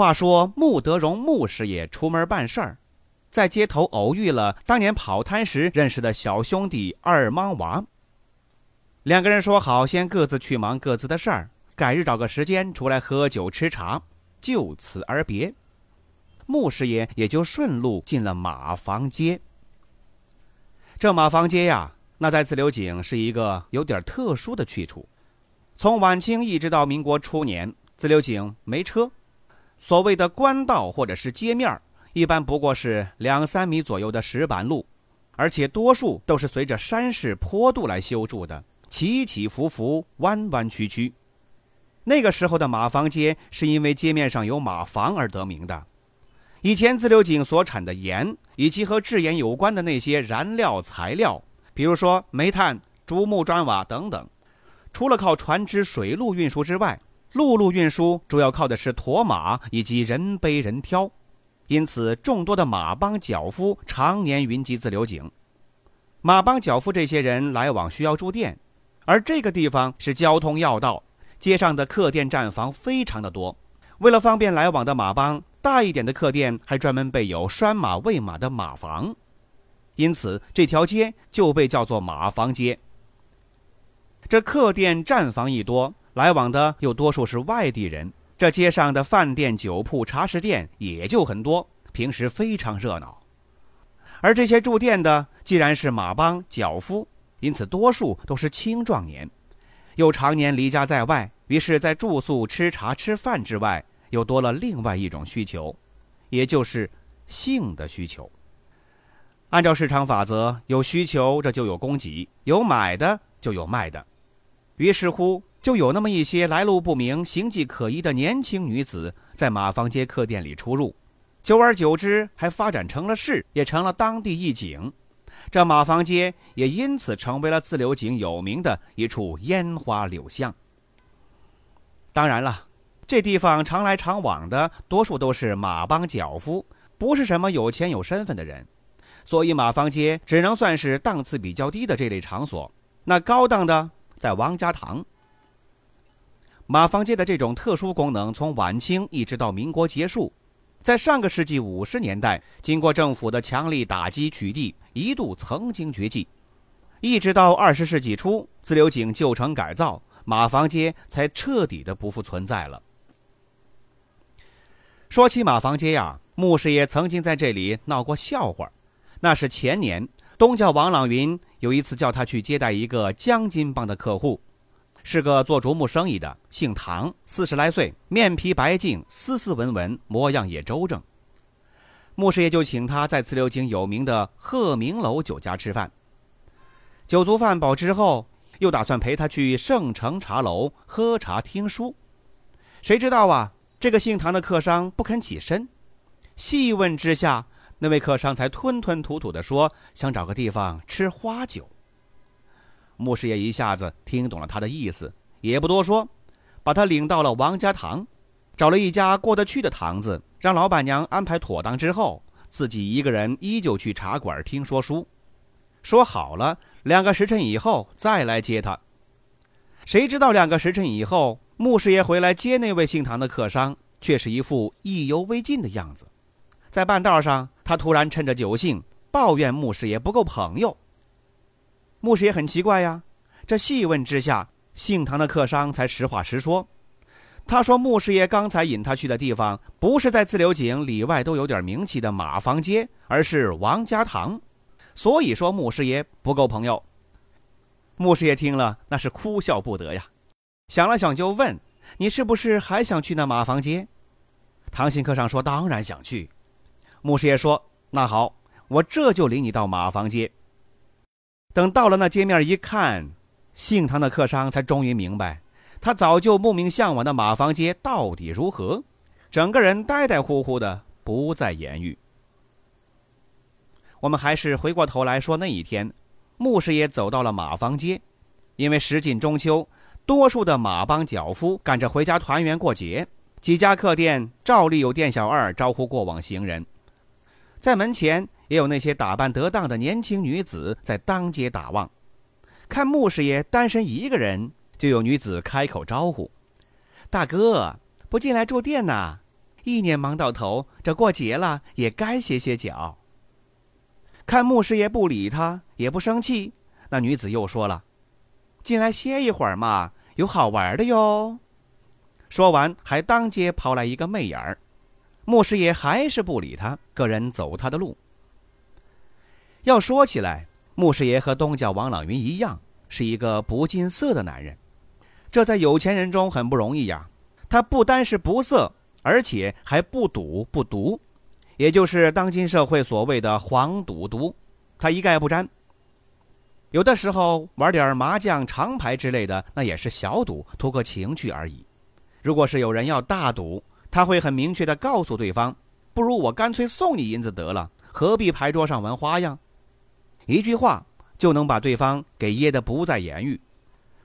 话说穆德荣穆师爷出门办事儿，在街头偶遇了当年跑摊时认识的小兄弟二莽娃。两个人说好，先各自去忙各自的事儿，改日找个时间出来喝酒吃茶，就此而别。穆师爷也就顺路进了马房街。这马房街呀，那在自流井是一个有点特殊的去处。从晚清一直到民国初年，自流井没车。所谓的官道或者是街面一般不过是两三米左右的石板路，而且多数都是随着山势坡度来修筑的，起起伏伏，弯弯曲曲。那个时候的马房街是因为街面上有马房而得名的。以前自流井所产的盐以及和制盐有关的那些燃料材料，比如说煤炭、竹木砖瓦等等，除了靠船只、水路运输之外，陆路运输主要靠的是驮马以及人背人挑，因此众多的马帮脚夫常年云集自流井。马帮脚夫这些人来往需要住店，而这个地方是交通要道，街上的客店站房非常的多。为了方便来往的马帮，大一点的客店还专门备有拴马喂马的马房，因此这条街就被叫做马房街。这客店站房一多。来往的又多数是外地人，这街上的饭店、酒铺、茶食店也就很多，平时非常热闹。而这些住店的既然是马帮脚夫，因此多数都是青壮年，又常年离家在外，于是，在住宿、吃茶、吃饭之外，又多了另外一种需求，也就是性的需求。按照市场法则，有需求这就有供给，有买的就有卖的，于是乎。就有那么一些来路不明、形迹可疑的年轻女子在马坊街客店里出入，久而久之，还发展成了市，也成了当地一景。这马坊街也因此成为了自流井有名的一处烟花柳巷。当然了，这地方常来常往的多数都是马帮脚夫，不是什么有钱有身份的人，所以马坊街只能算是档次比较低的这类场所。那高档的在王家塘。马坊街的这种特殊功能，从晚清一直到民国结束，在上个世纪五十年代，经过政府的强力打击取缔，一度曾经绝迹，一直到二十世纪初，自流井旧城改造，马坊街才彻底的不复存在了。说起马坊街呀，穆师爷曾经在这里闹过笑话，那是前年东郊王朗云有一次叫他去接待一个江津帮的客户。是个做竹木生意的，姓唐，四十来岁，面皮白净，斯斯文文，模样也周正。穆师爷就请他在自流井有名的鹤鸣楼酒家吃饭。酒足饭饱之后，又打算陪他去盛城茶楼喝茶听书。谁知道啊，这个姓唐的客商不肯起身。细问之下，那位客商才吞吞吐吐地说：“想找个地方吃花酒。”穆师爷一下子听懂了他的意思，也不多说，把他领到了王家堂，找了一家过得去的堂子，让老板娘安排妥当之后，自己一个人依旧去茶馆听说书。说好了，两个时辰以后再来接他。谁知道两个时辰以后，穆师爷回来接那位姓唐的客商，却是一副意犹未尽的样子。在半道上，他突然趁着酒兴，抱怨穆师爷不够朋友。牧师也很奇怪呀，这细问之下，姓唐的客商才实话实说。他说：“牧师爷刚才引他去的地方，不是在自流井里外都有点名气的马坊街，而是王家塘。所以说，牧师爷不够朋友。”牧师爷听了，那是哭笑不得呀。想了想，就问：“你是不是还想去那马坊街？”唐姓客商说：“当然想去。”牧师爷说：“那好，我这就领你到马坊街。”等到了那街面一看，姓唐的客商才终于明白，他早就慕名向往的马坊街到底如何。整个人呆呆乎乎的，不再言语。我们还是回过头来说那一天，穆师爷走到了马坊街，因为时近中秋，多数的马帮脚夫赶着回家团圆过节，几家客店照例有店小二招呼过往行人，在门前也有那些打扮得当的年轻女子在当街打望。看穆师爷单身一个人，就有女子开口招呼：“大哥，不进来住店呐？一年忙到头，这过节了也该歇歇脚。”看穆师爷不理他，也不生气，那女子又说了：“进来歇一会儿嘛，有好玩的哟。”说完，还当街抛来一个媚眼儿。穆师爷还是不理他，个人走他的路。要说起来，穆师爷和东角王朗云一样，是一个不近色的男人，这在有钱人中很不容易呀。他不单是不色，而且还不赌不毒。也就是当今社会所谓的“黄赌毒”，他一概不沾。有的时候玩点麻将、长牌之类的，那也是小赌，图个情趣而已。如果是有人要大赌，他会很明确的告诉对方：“不如我干脆送你银子得了，何必牌桌上玩花样？”一句话就能把对方给噎得不再言语。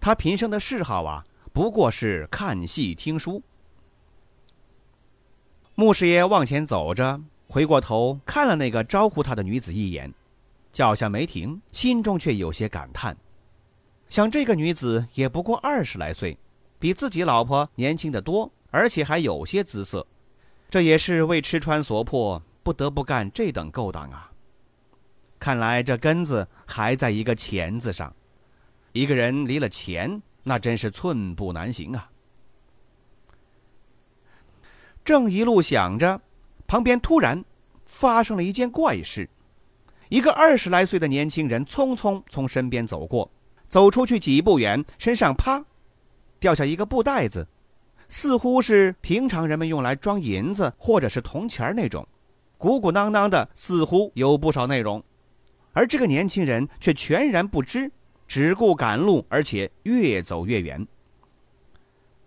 他平生的嗜好啊，不过是看戏听书。穆师爷往前走着。回过头看了那个招呼他的女子一眼，脚下没停，心中却有些感叹，想这个女子也不过二十来岁，比自己老婆年轻的多，而且还有些姿色，这也是为吃穿所迫，不得不干这等勾当啊。看来这根子还在一个钱字上，一个人离了钱，那真是寸步难行啊。正一路想着。旁边突然发生了一件怪事，一个二十来岁的年轻人匆匆从身边走过，走出去几步远，身上啪掉下一个布袋子，似乎是平常人们用来装银子或者是铜钱儿那种，鼓鼓囊囊的，似乎有不少内容，而这个年轻人却全然不知，只顾赶路，而且越走越远。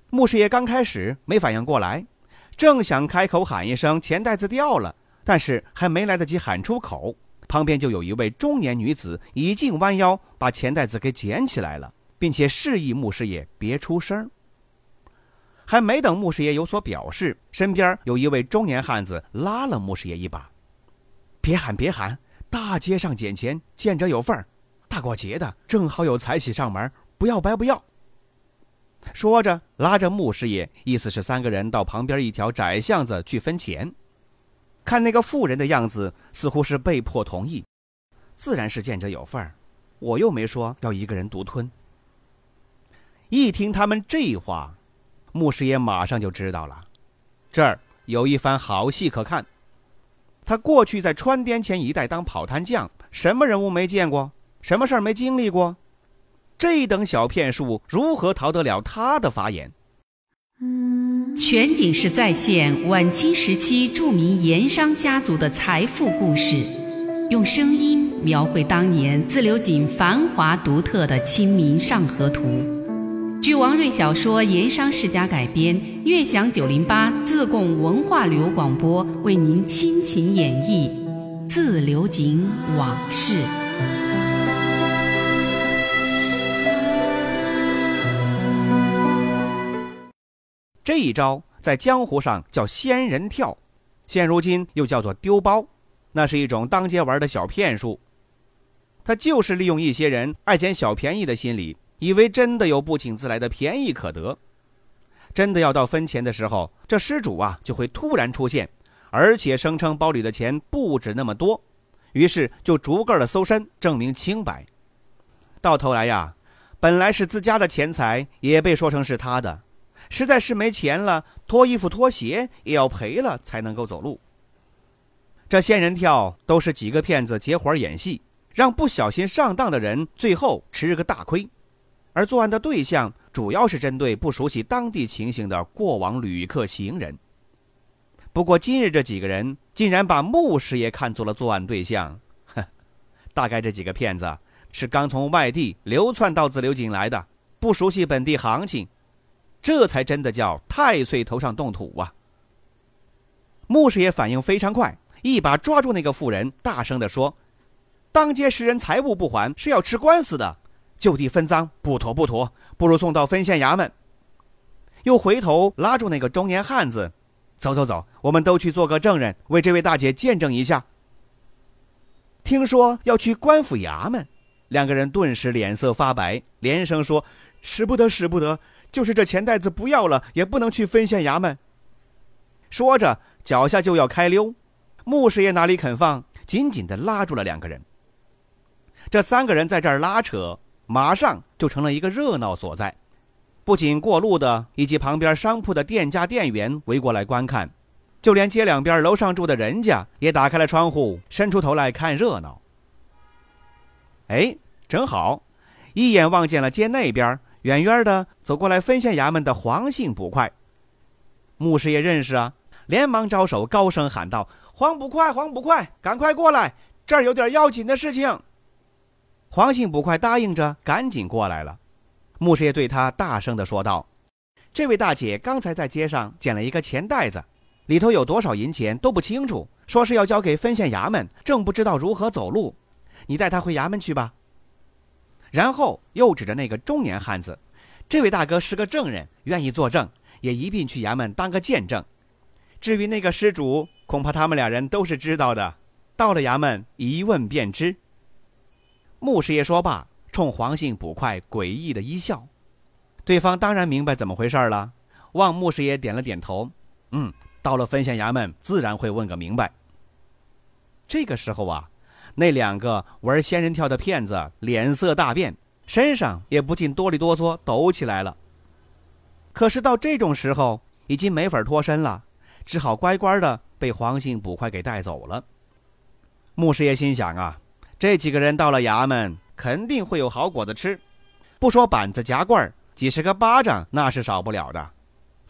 穆师爷刚开始没反应过来。正想开口喊一声“钱袋子掉了”，但是还没来得及喊出口，旁边就有一位中年女子已经弯腰把钱袋子给捡起来了，并且示意穆师爷别出声。还没等穆师爷有所表示，身边有一位中年汉子拉了穆师爷一把：“别喊，别喊！大街上捡钱，见者有份儿。大过节的，正好有财喜上门，不要白不要。”说着，拉着穆师爷，意思是三个人到旁边一条窄巷子去分钱。看那个妇人的样子，似乎是被迫同意，自然是见者有份儿。我又没说要一个人独吞。一听他们这话，穆师爷马上就知道了，这儿有一番好戏可看。他过去在川滇黔一带当跑摊匠，什么人物没见过，什么事儿没经历过。这等小骗术如何逃得了他的法眼？全景式再现晚清时期著名盐商家族的财富故事，用声音描绘当年自流井繁华独特的《清明上河图》。据王瑞小说《盐商世家》改编，悦享九零八自贡文化旅游广播为您倾情演绎《自流井往事》。这一招在江湖上叫仙人跳，现如今又叫做丢包，那是一种当街玩的小骗术。他就是利用一些人爱捡小便宜的心理，以为真的有不请自来的便宜可得。真的要到分钱的时候，这失主啊就会突然出现，而且声称包里的钱不止那么多，于是就逐个的搜身，证明清白。到头来呀，本来是自家的钱财，也被说成是他的。实在是没钱了，脱衣服脱鞋也要赔了才能够走路。这仙人跳都是几个骗子结伙演戏，让不小心上当的人最后吃个大亏。而作案的对象主要是针对不熟悉当地情形的过往旅客行人。不过今日这几个人竟然把穆师爷看作了作案对象，哼，大概这几个骗子是刚从外地流窜到自流井来的，不熟悉本地行情。这才真的叫太岁头上动土啊！穆师爷反应非常快，一把抓住那个妇人，大声地说：“当街拾人财物不还，是要吃官司的，就地分赃，不妥不妥，不如送到分县衙门。”又回头拉住那个中年汉子：“走走走，我们都去做个证人，为这位大姐见证一下。”听说要去官府衙门，两个人顿时脸色发白，连声说：“使不得，使不得！就是这钱袋子不要了，也不能去分县衙门。”说着，脚下就要开溜。穆师爷哪里肯放，紧紧的拉住了两个人。这三个人在这儿拉扯，马上就成了一个热闹所在。不仅过路的以及旁边商铺的店家店员围过来观看。就连街两边楼上住的人家也打开了窗户，伸出头来看热闹。哎，正好，一眼望见了街那边远远的走过来分县衙门的黄姓捕快。穆师爷认识啊，连忙招手，高声喊道：“黄捕快，黄捕快，赶快过来，这儿有点要紧的事情。”黄姓捕快答应着，赶紧过来了。穆师爷对他大声的说道：“这位大姐刚才在街上捡了一个钱袋子。”里头有多少银钱都不清楚，说是要交给分县衙门，正不知道如何走路。你带他回衙门去吧。然后又指着那个中年汉子，这位大哥是个证人，愿意作证，也一并去衙门当个见证。至于那个失主，恐怕他们俩人都是知道的，到了衙门一问便知。穆师爷说罢，冲黄姓捕快诡异的一笑，对方当然明白怎么回事了，望穆师爷点了点头，嗯。到了分县衙门，自然会问个明白。这个时候啊，那两个玩仙人跳的骗子脸色大变，身上也不禁哆里哆嗦抖起来了。可是到这种时候，已经没法脱身了，只好乖乖的被黄姓捕快给带走了。穆师爷心想啊，这几个人到了衙门，肯定会有好果子吃，不说板子夹棍儿，几十个巴掌那是少不了的。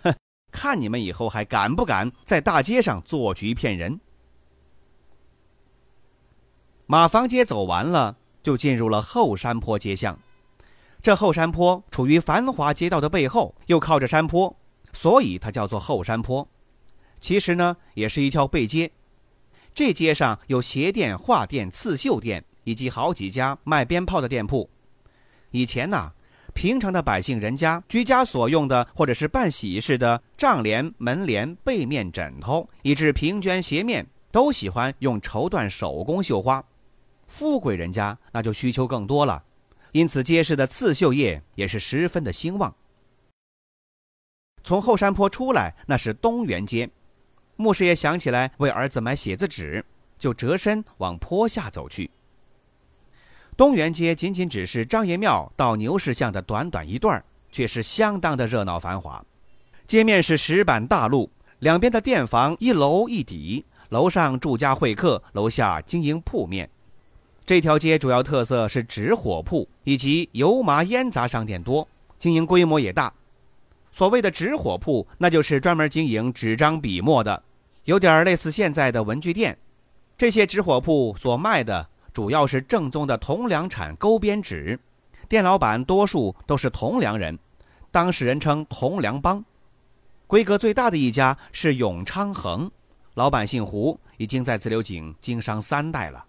哼看你们以后还敢不敢在大街上做局骗人？马房街走完了，就进入了后山坡街巷。这后山坡处于繁华街道的背后，又靠着山坡，所以它叫做后山坡。其实呢，也是一条背街。这街上有鞋店、画店、刺绣店，以及好几家卖鞭炮的店铺。以前呐。平常的百姓人家居家所用的，或者是办喜事的帐帘、门帘、被面、枕头，以至平绢、鞋面，都喜欢用绸缎手工绣花。富贵人家那就需求更多了，因此街市的刺绣业也是十分的兴旺。从后山坡出来，那是东园街。穆师爷想起来为儿子买写字纸，就折身往坡下走去。东园街仅仅只是张爷庙到牛市巷的短短一段却是相当的热闹繁华。街面是石板大路，两边的店房一楼一底，楼上住家会客，楼下经营铺面。这条街主要特色是纸火铺以及油麻烟杂商店多，经营规模也大。所谓的纸火铺，那就是专门经营纸张笔墨的，有点类似现在的文具店。这些纸火铺所卖的。主要是正宗的铜梁产勾边纸，店老板多数都是铜梁人，当时人称铜梁帮。规格最大的一家是永昌恒，老板姓胡，已经在自流井经商三代了。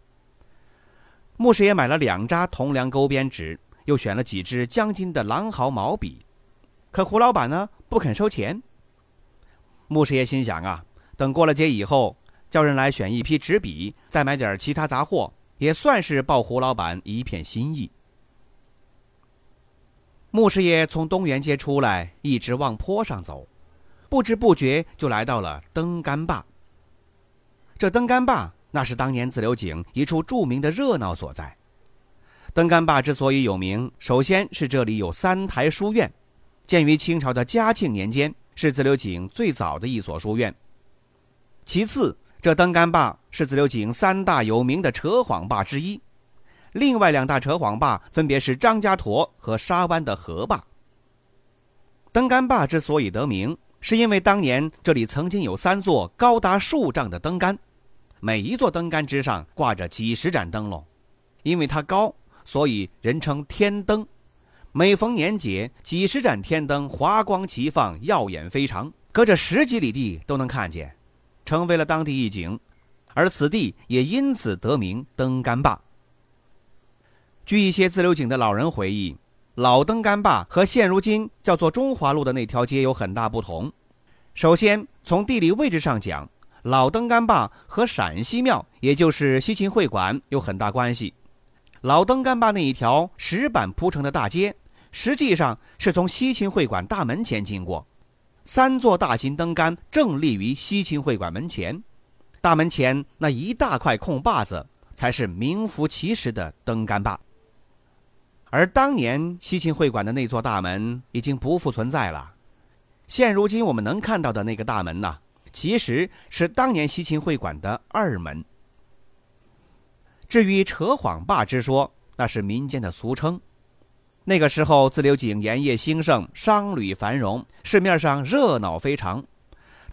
穆师爷买了两扎铜梁勾边纸，又选了几支江津的狼毫毛笔，可胡老板呢不肯收钱。穆师爷心想啊，等过了节以后，叫人来选一批纸笔，再买点其他杂货。也算是报胡老板一片心意。穆师爷从东园街出来，一直往坡上走，不知不觉就来到了登杆坝。这登杆坝那是当年自流井一处著名的热闹所在。登杆坝之所以有名，首先是这里有三台书院，建于清朝的嘉庆年间，是自流井最早的一所书院。其次，这登杆坝是自流井三大有名的扯谎坝之一，另外两大扯谎坝分别是张家沱和沙湾的河坝。登杆坝之所以得名，是因为当年这里曾经有三座高达数丈的灯杆，每一座灯杆之上挂着几十盏灯笼，因为它高，所以人称天灯。每逢年节，几十盏天灯华光齐放，耀眼非常，隔着十几里地都能看见。成为了当地一景，而此地也因此得名登干坝。据一些自流井的老人回忆，老登干坝和现如今叫做中华路的那条街有很大不同。首先，从地理位置上讲，老登干坝和陕西庙，也就是西秦会馆有很大关系。老登干坝那一条石板铺成的大街，实际上是从西秦会馆大门前经过。三座大型灯杆正立于西秦会馆门前，大门前那一大块空坝子，才是名副其实的灯杆坝。而当年西秦会馆的那座大门已经不复存在了。现如今我们能看到的那个大门呢，其实是当年西秦会馆的二门。至于扯谎坝之说，那是民间的俗称。那个时候，自流井盐业兴盛，商旅繁荣，市面上热闹非常。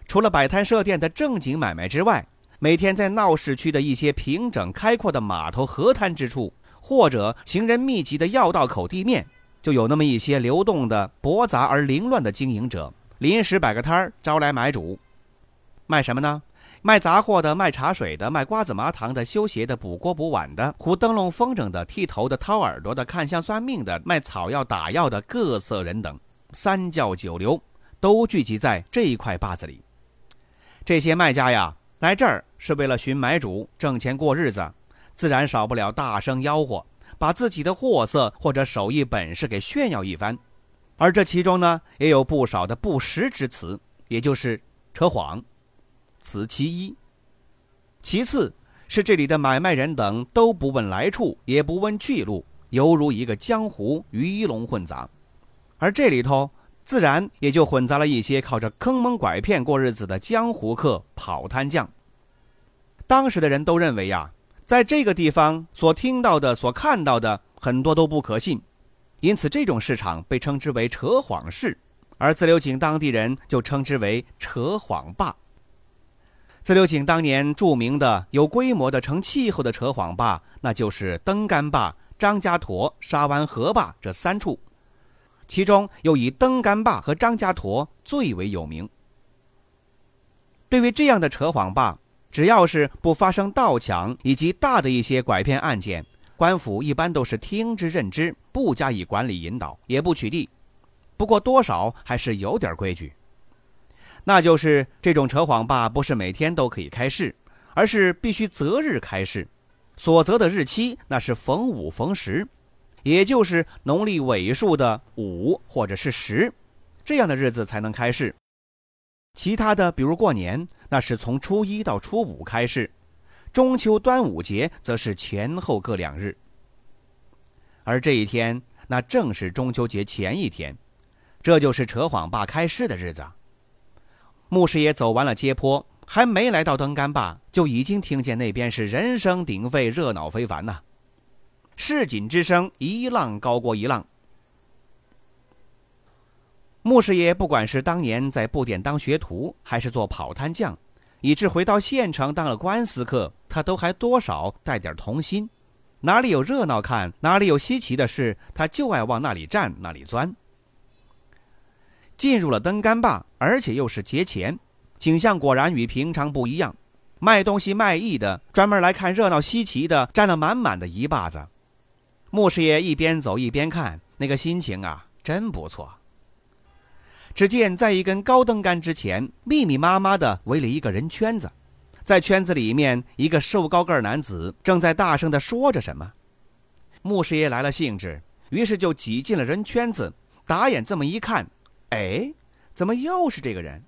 除了摆摊设店的正经买卖之外，每天在闹市区的一些平整开阔的码头河滩之处，或者行人密集的要道口地面，就有那么一些流动的、驳杂而凌乱的经营者，临时摆个摊儿，招来买主。卖什么呢？卖杂货的、卖茶水的、卖瓜子麻糖的、修鞋的、补锅补碗的、糊灯笼风筝的、剃头的、掏耳朵的、看相算命的、卖草药打药的各色人等，三教九流都聚集在这一块坝子里。这些卖家呀，来这儿是为了寻买主、挣钱过日子，自然少不了大声吆喝，把自己的货色或者手艺本事给炫耀一番。而这其中呢，也有不少的不实之词，也就是扯谎。此其一，其次是这里的买卖人等都不问来处，也不问去路，犹如一个江湖鱼龙混杂，而这里头自然也就混杂了一些靠着坑蒙拐骗过日子的江湖客、跑摊匠。当时的人都认为呀，在这个地方所听到的、所看到的很多都不可信，因此这种市场被称之为扯谎市，而自流井当地人就称之为扯谎坝。自流井当年著名的、有规模的、成气候的扯谎坝，那就是登干坝、张家沱、沙湾河坝这三处，其中又以登干坝和张家沱最为有名。对于这样的扯谎坝，只要是不发生盗抢以及大的一些拐骗案件，官府一般都是听之任之，不加以管理引导，也不取缔。不过多少还是有点规矩。那就是这种扯谎吧不是每天都可以开市，而是必须择日开市，所择的日期那是逢五逢十，也就是农历尾数的五或者是十，这样的日子才能开市。其他的，比如过年，那是从初一到初五开市，中秋、端午节则是前后各两日。而这一天，那正是中秋节前一天，这就是扯谎坝开市的日子。牧师爷走完了街坡，还没来到登杆坝，就已经听见那边是人声鼎沸、热闹非凡呐。市井之声一浪高过一浪。牧师爷不管是当年在布店当学徒，还是做跑摊匠，以致回到县城当了官司客，他都还多少带点童心。哪里有热闹看，哪里有稀奇的事，他就爱往那里站，那里钻。进入了登杆坝，而且又是节前，景象果然与平常不一样。卖东西卖艺的，专门来看热闹稀奇的，站了满满的一坝子。穆师爷一边走一边看，那个心情啊，真不错。只见在一根高灯杆之前，密密麻麻的围了一个人圈子，在圈子里面，一个瘦高个男子正在大声的说着什么。穆师爷来了兴致，于是就挤进了人圈子，打眼这么一看。哎，怎么又是这个人？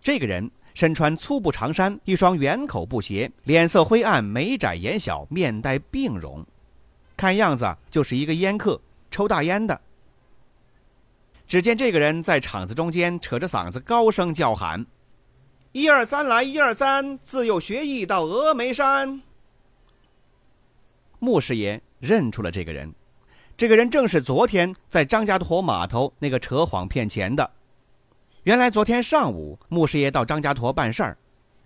这个人身穿粗布长衫，一双圆口布鞋，脸色灰暗，眉窄眼小，面带病容，看样子就是一个烟客，抽大烟的。只见这个人在场子中间扯着嗓子高声叫喊：“一二三来，一二三，自幼学艺到峨眉山。”穆师爷认出了这个人。这个人正是昨天在张家坨码头那个扯谎骗钱的。原来昨天上午，穆师爷到张家坨办事儿。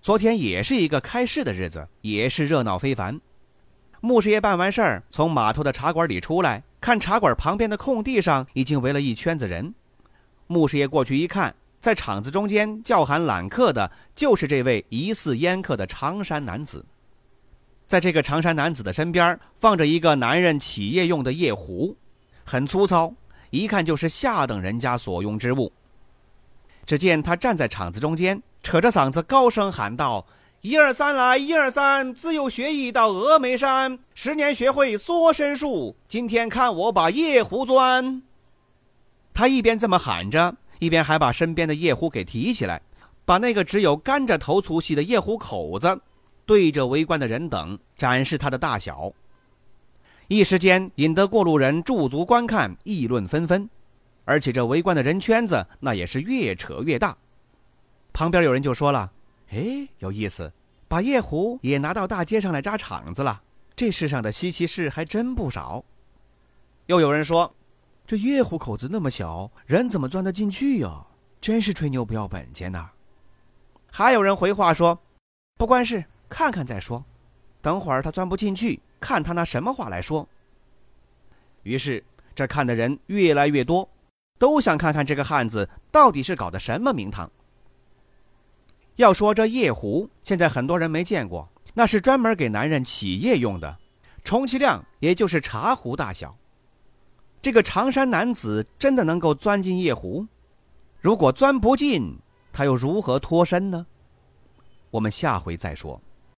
昨天也是一个开市的日子，也是热闹非凡。穆师爷办完事儿，从码头的茶馆里出来，看茶馆旁边的空地上已经围了一圈子人。穆师爷过去一看，在场子中间叫喊揽客的，就是这位疑似烟客的长衫男子。在这个长衫男子的身边，放着一个男人企业用的夜壶，很粗糙，一看就是下等人家所用之物。只见他站在场子中间，扯着嗓子高声喊道：“一二三来，一二三，自幼学艺到峨眉山，十年学会缩身术，今天看我把夜壶钻。”他一边这么喊着，一边还把身边的夜壶给提起来，把那个只有甘蔗头粗细的夜壶口子。对着围观的人等展示它的大小，一时间引得过路人驻足观看，议论纷纷。而且这围观的人圈子那也是越扯越大。旁边有人就说了：“哎，有意思，把夜壶也拿到大街上来扎场子了。这世上的稀奇事还真不少。”又有人说：“这夜壶口子那么小，人怎么钻得进去呀？真是吹牛不要本钱呐！”还有人回话说：“不关事。”看看再说，等会儿他钻不进去，看他拿什么话来说。于是这看的人越来越多，都想看看这个汉子到底是搞的什么名堂。要说这夜壶，现在很多人没见过，那是专门给男人起夜用的，充其量也就是茶壶大小。这个长衫男子真的能够钻进夜壶？如果钻不进，他又如何脱身呢？我们下回再说。